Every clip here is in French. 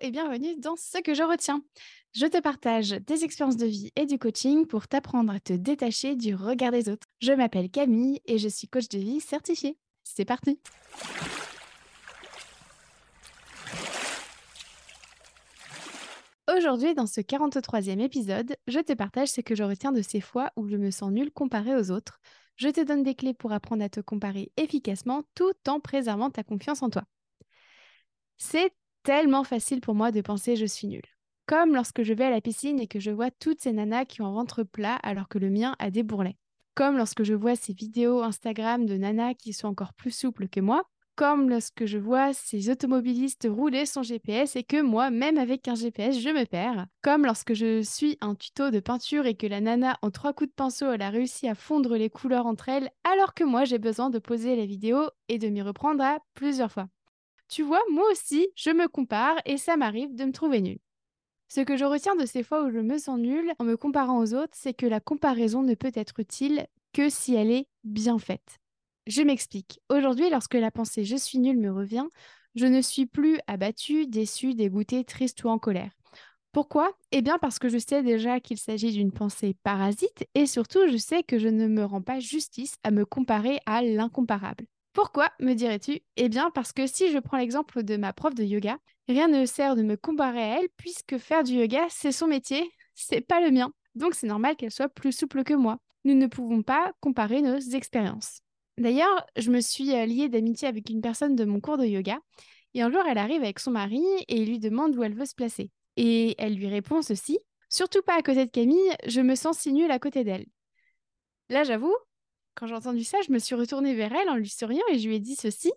et bienvenue dans Ce que je retiens. Je te partage des expériences de vie et du coaching pour t'apprendre à te détacher du regard des autres. Je m'appelle Camille et je suis coach de vie certifiée. C'est parti Aujourd'hui, dans ce 43e épisode, je te partage ce que je retiens de ces fois où je me sens nulle comparée aux autres. Je te donne des clés pour apprendre à te comparer efficacement tout en préservant ta confiance en toi. C'est tellement facile pour moi de penser je suis nulle. Comme lorsque je vais à la piscine et que je vois toutes ces nanas qui ont un ventre plat alors que le mien a des bourrelets. Comme lorsque je vois ces vidéos Instagram de nanas qui sont encore plus souples que moi. Comme lorsque je vois ces automobilistes rouler sans GPS et que moi, même avec un GPS, je me perds. Comme lorsque je suis un tuto de peinture et que la nana, en trois coups de pinceau, elle a réussi à fondre les couleurs entre elles, alors que moi, j'ai besoin de poser la vidéo et de m'y reprendre à plusieurs fois. Tu vois, moi aussi, je me compare et ça m'arrive de me trouver nulle. Ce que je retiens de ces fois où je me sens nulle en me comparant aux autres, c'est que la comparaison ne peut être utile que si elle est bien faite. Je m'explique. Aujourd'hui, lorsque la pensée je suis nulle me revient, je ne suis plus abattue, déçue, dégoûtée, triste ou en colère. Pourquoi? Eh bien parce que je sais déjà qu'il s'agit d'une pensée parasite et surtout je sais que je ne me rends pas justice à me comparer à l'incomparable. Pourquoi, me dirais-tu? Eh bien parce que si je prends l'exemple de ma prof de yoga, rien ne sert de me comparer à elle puisque faire du yoga, c'est son métier, c'est pas le mien. Donc c'est normal qu'elle soit plus souple que moi. Nous ne pouvons pas comparer nos expériences. D'ailleurs, je me suis euh, liée d'amitié avec une personne de mon cours de yoga et un jour elle arrive avec son mari et lui demande où elle veut se placer. Et elle lui répond ceci Surtout pas à côté de Camille, je me sens si nulle à côté d'elle. Là, j'avoue, quand j'ai entendu ça, je me suis retournée vers elle en lui souriant et je lui ai dit ceci.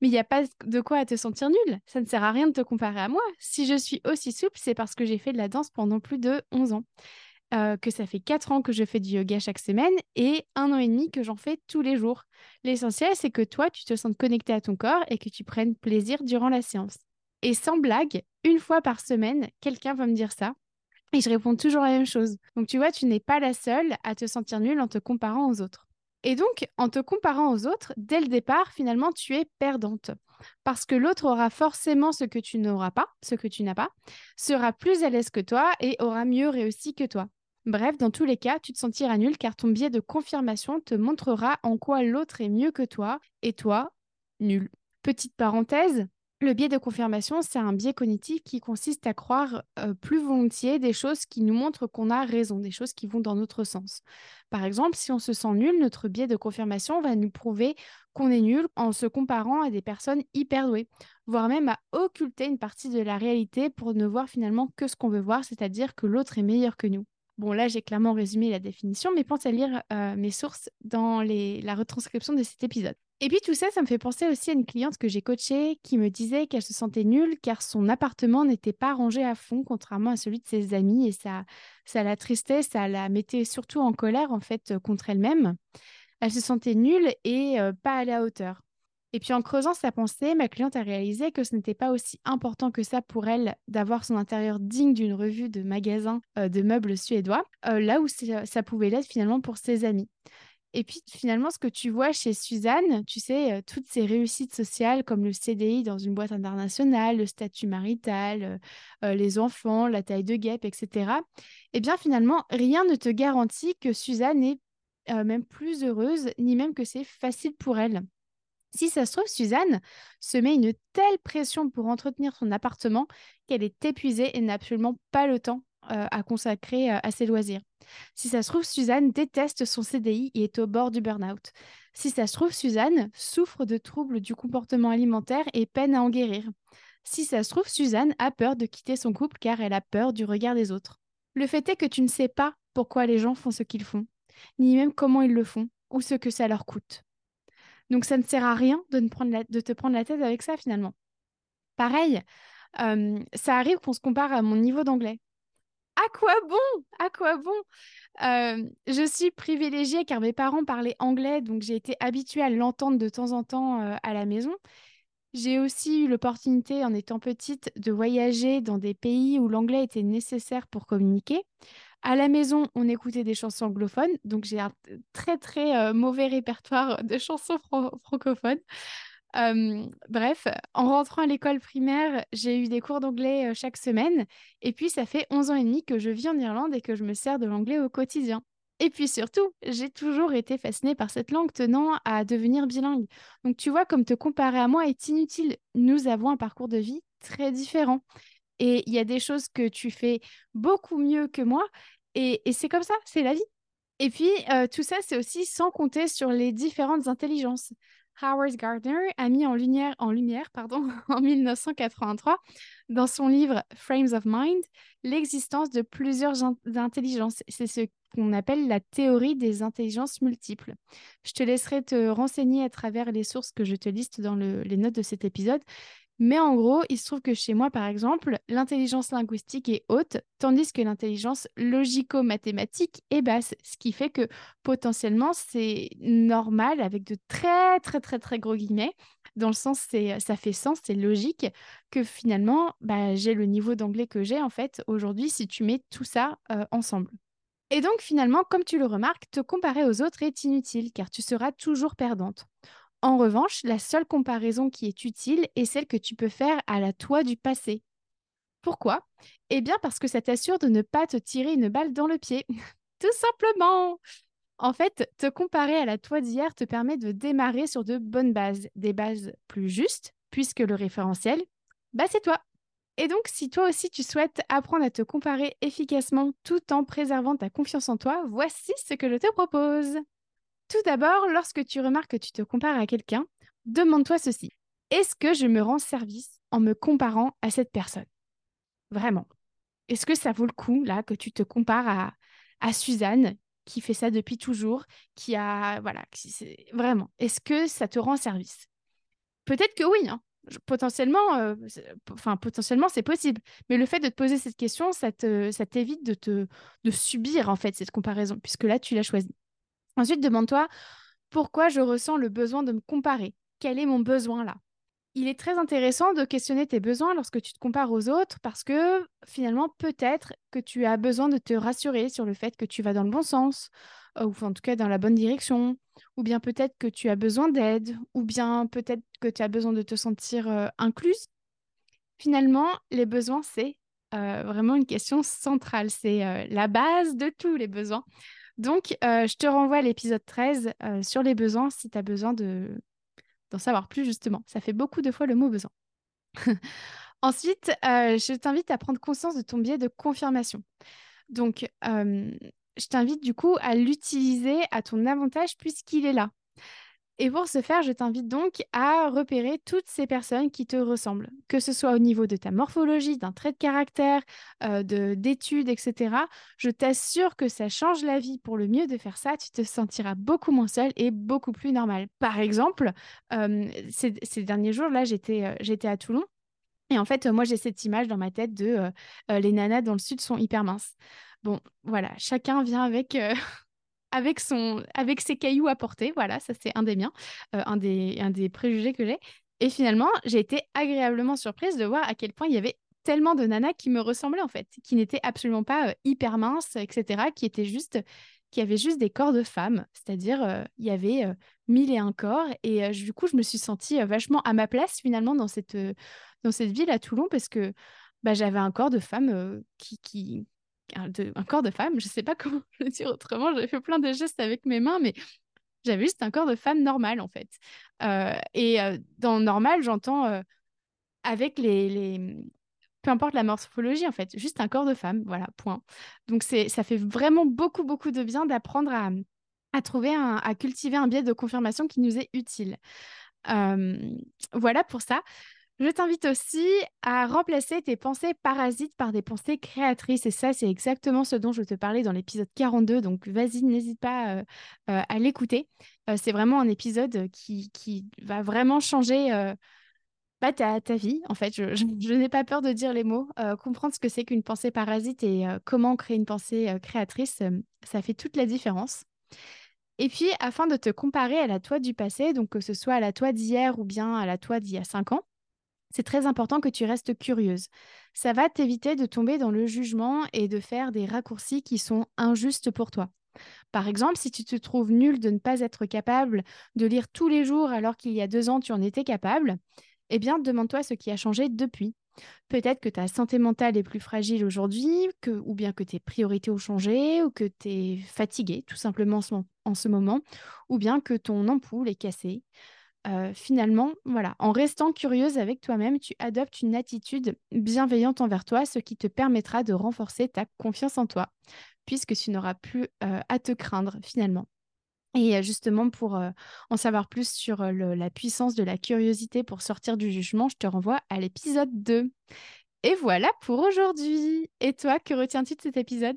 Mais il n'y a pas de quoi te sentir nulle. Ça ne sert à rien de te comparer à moi. Si je suis aussi souple, c'est parce que j'ai fait de la danse pendant plus de 11 ans. Euh, que ça fait 4 ans que je fais du yoga chaque semaine et un an et demi que j'en fais tous les jours. L'essentiel, c'est que toi, tu te sentes connecté à ton corps et que tu prennes plaisir durant la séance. Et sans blague, une fois par semaine, quelqu'un va me dire ça. Et je réponds toujours la même chose. Donc tu vois, tu n'es pas la seule à te sentir nulle en te comparant aux autres. Et donc, en te comparant aux autres, dès le départ, finalement, tu es perdante. Parce que l'autre aura forcément ce que tu n'auras pas, ce que tu n'as pas, sera plus à l'aise que toi et aura mieux réussi que toi. Bref, dans tous les cas, tu te sentiras nul car ton biais de confirmation te montrera en quoi l'autre est mieux que toi et toi, nul. Petite parenthèse, le biais de confirmation, c'est un biais cognitif qui consiste à croire euh, plus volontiers des choses qui nous montrent qu'on a raison, des choses qui vont dans notre sens. Par exemple, si on se sent nul, notre biais de confirmation va nous prouver qu'on est nul en se comparant à des personnes hyper douées, voire même à occulter une partie de la réalité pour ne voir finalement que ce qu'on veut voir, c'est-à-dire que l'autre est meilleur que nous. Bon, là, j'ai clairement résumé la définition, mais pense à lire euh, mes sources dans la retranscription de cet épisode. Et puis tout ça, ça me fait penser aussi à une cliente que j'ai coachée qui me disait qu'elle se sentait nulle car son appartement n'était pas rangé à fond, contrairement à celui de ses amis. Et ça, ça la tristait, ça la mettait surtout en colère en fait euh, contre elle-même. Elle se sentait nulle et euh, pas à la hauteur. Et puis en creusant sa pensée, ma cliente a réalisé que ce n'était pas aussi important que ça pour elle d'avoir son intérieur digne d'une revue de magasin euh, de meubles suédois, là où ça pouvait l'être finalement pour ses amis. Et puis finalement, ce que tu vois chez Suzanne, tu sais, euh, toutes ces réussites sociales comme le CDI dans une boîte internationale, le statut marital, euh, euh, les enfants, la taille de guêpe, etc. Eh bien finalement, rien ne te garantit que Suzanne est même plus heureuse, ni même que c'est facile pour elle. Si ça se trouve, Suzanne se met une telle pression pour entretenir son appartement qu'elle est épuisée et n'a absolument pas le temps à consacrer à ses loisirs. Si ça se trouve, Suzanne déteste son CDI et est au bord du burn-out. Si ça se trouve, Suzanne souffre de troubles du comportement alimentaire et peine à en guérir. Si ça se trouve, Suzanne a peur de quitter son couple car elle a peur du regard des autres. Le fait est que tu ne sais pas pourquoi les gens font ce qu'ils font, ni même comment ils le font, ou ce que ça leur coûte. Donc ça ne sert à rien de, te prendre la tête avec ça finalement. Pareil, ça arrive qu'on se compare à mon niveau d'anglais à quoi bon? À quoi bon? Je suis privilégiée car mes parents parlaient anglais, donc j'ai été habituée à l'entendre de temps en temps à la maison. J'ai aussi eu l'opportunité, en étant petite, de voyager dans des pays où l'anglais était nécessaire pour communiquer. À la maison, on écoutait des chansons anglophones, donc j'ai un très très euh, mauvais répertoire de chansons francophones. bref, en rentrant à l'école primaire, j'ai eu des cours d'anglais chaque semaine. Et puis, ça fait 11 ans et demi que je vis en Irlande et que je me sers de l'anglais au quotidien. Et puis surtout, j'ai toujours été fascinée par cette langue tenant à devenir bilingue. Donc tu vois, comme te comparer à moi est inutile. Nous avons un parcours de vie très différent. Et il y a des choses que tu fais beaucoup mieux que moi. Et, c'est comme ça, c'est la vie. Et puis, tout ça, c'est aussi sans compter sur les différentes intelligences. Howard Gardner a mis en lumière, en, lumière pardon, en 1983, dans son livre Frames of Mind, l'existence de plusieurs intelligences. C'est ce qu'on appelle la théorie des intelligences multiples. Je te laisserai te renseigner à travers les sources que je te liste dans les notes de cet épisode, mais en gros, il se trouve que chez moi, par exemple, l'intelligence linguistique est haute, tandis que l'intelligence logico-mathématique est basse, ce qui fait que potentiellement, c'est normal, avec de très, très, très, très gros guillemets, dans le sens, c'est, ça fait sens, c'est logique, que finalement, bah, j'ai le niveau d'anglais que j'ai, en fait, aujourd'hui, si tu mets tout ça euh, ensemble. Et donc, finalement, comme tu le remarques, te comparer aux autres est inutile, car tu seras toujours perdante. En revanche, la seule comparaison qui est utile est celle que tu peux faire à la toi du passé. Pourquoi? Eh bien parce que ça t'assure de ne pas te tirer une balle dans le pied. Tout simplement. En fait, te comparer à la toi d'hier te permet de démarrer sur de bonnes bases, des bases plus justes, puisque le référentiel, bah c'est toi. Et donc, si toi aussi tu souhaites apprendre à te comparer efficacement tout en préservant ta confiance en toi, voici ce que je te propose. Tout d'abord, lorsque tu remarques que tu te compares à quelqu'un, demande-toi ceci. Est-ce que je me rends service en me comparant à cette personne? Vraiment. Est-ce que ça vaut le coup, là, que tu te compares à, Suzanne, qui fait ça depuis toujours, qui a... Voilà, vraiment. Est-ce que ça te rend service? Peut-être que oui, hein. potentiellement, euh, potentiellement c'est possible. Mais le fait de te poser cette question, ça t'évite de te de subir en fait cette comparaison, puisque là tu l'as choisi. Ensuite, demande-toi pourquoi je ressens le besoin de me comparer. Quel est mon besoin là? Il est très intéressant de questionner tes besoins lorsque tu te compares aux autres parce que finalement, peut-être que tu as besoin de te rassurer sur le fait que tu vas dans le bon sens, euh, ou en tout cas dans la bonne direction, ou bien peut-être que tu as besoin d'aide, ou bien peut-être que tu as besoin de te sentir euh, incluse. Finalement, les besoins, c'est euh, vraiment une question centrale. C'est la base de tous les besoins. Donc, euh, je te renvoie à l'épisode 13 euh, sur les besoins si tu as besoin de d'en savoir plus justement. Ça fait beaucoup de fois le mot besoin. Ensuite, euh, je t'invite à prendre conscience de ton biais de confirmation. Donc, je t'invite du coup à l'utiliser à ton avantage puisqu'il est là. Et pour ce faire, je t'invite donc à repérer toutes ces personnes qui te ressemblent, que ce soit au niveau de ta morphologie, d'un trait de caractère, euh, d'études, etc. Je t'assure que ça change la vie pour le mieux de faire ça. Tu te sentiras beaucoup moins seule et beaucoup plus normal. Par exemple, euh, ces, derniers jours, là, j'étais euh, j'étais à Toulon. Et en fait, moi, j'ai cette image dans ma tête de les nanas dans le sud sont hyper minces. Bon, voilà, chacun vient avec avec, son, avec ses cailloux à porter. Voilà, ça c'est un des miens, euh, un, des, un des préjugés que j'ai. Et finalement, j'ai été agréablement surprise de voir à quel point il y avait tellement de nanas qui me ressemblaient en fait, qui n'étaient absolument pas euh, hyper minces, etc., qui étaient juste qui avaient juste des corps de femmes, c'est-à-dire euh, il y avait mille et un corps et du coup je me suis sentie vachement à ma place finalement dans cette dans cette ville à Toulon parce que bah, j'avais un corps de femme qui, qui, un, corps de femme, je sais pas comment le dire autrement, j'avais fait plein de gestes avec mes mains, mais j'avais juste un corps de femme normal en fait. Euh, et euh, dans normal, j'entends euh, avec les, les, peu importe la morphologie en fait, juste un corps de femme, voilà, point. Donc ça fait vraiment beaucoup, beaucoup de bien d'apprendre à, à trouver, à cultiver un biais de confirmation qui nous est utile. voilà pour ça. Je t'invite aussi à remplacer tes pensées parasites par des pensées créatrices. Et ça, c'est exactement ce dont je te parlais dans l'épisode 42. Donc, vas-y, n'hésite pas euh, euh, à l'écouter. Euh, c'est vraiment un épisode qui, va vraiment changer bah, ta, vie. En fait, je, n'ai pas peur de dire les mots. comprendre ce que c'est qu'une pensée parasite et comment créer une pensée créatrice, ça fait toute la différence. Et puis, afin de te comparer à la toi du passé, donc que ce soit à la toi d'hier ou bien à la toi d'il y a cinq ans, c'est très important que tu restes curieuse. Ça va t'éviter de tomber dans le jugement et de faire des raccourcis qui sont injustes pour toi. Par exemple, si tu te trouves nul de ne pas être capable de lire tous les jours alors qu'il y a deux ans tu en étais capable, eh bien demande-toi ce qui a changé depuis. Peut-être que ta santé mentale est plus fragile aujourd'hui, ou bien que tes priorités ont changé, ou que tu es fatigué tout simplement en ce moment, ou bien que ton ampoule est cassée. Euh, finalement, voilà, en restant curieuse avec toi-même, tu adoptes une attitude bienveillante envers toi, ce qui te permettra de renforcer ta confiance en toi, puisque tu n'auras plus euh, à te craindre finalement. Et euh, justement, pour en savoir plus sur la puissance de la curiosité pour sortir du jugement, je te renvoie à l'épisode 2. Et voilà pour aujourd'hui. Et toi, que retiens-tu de cet épisode?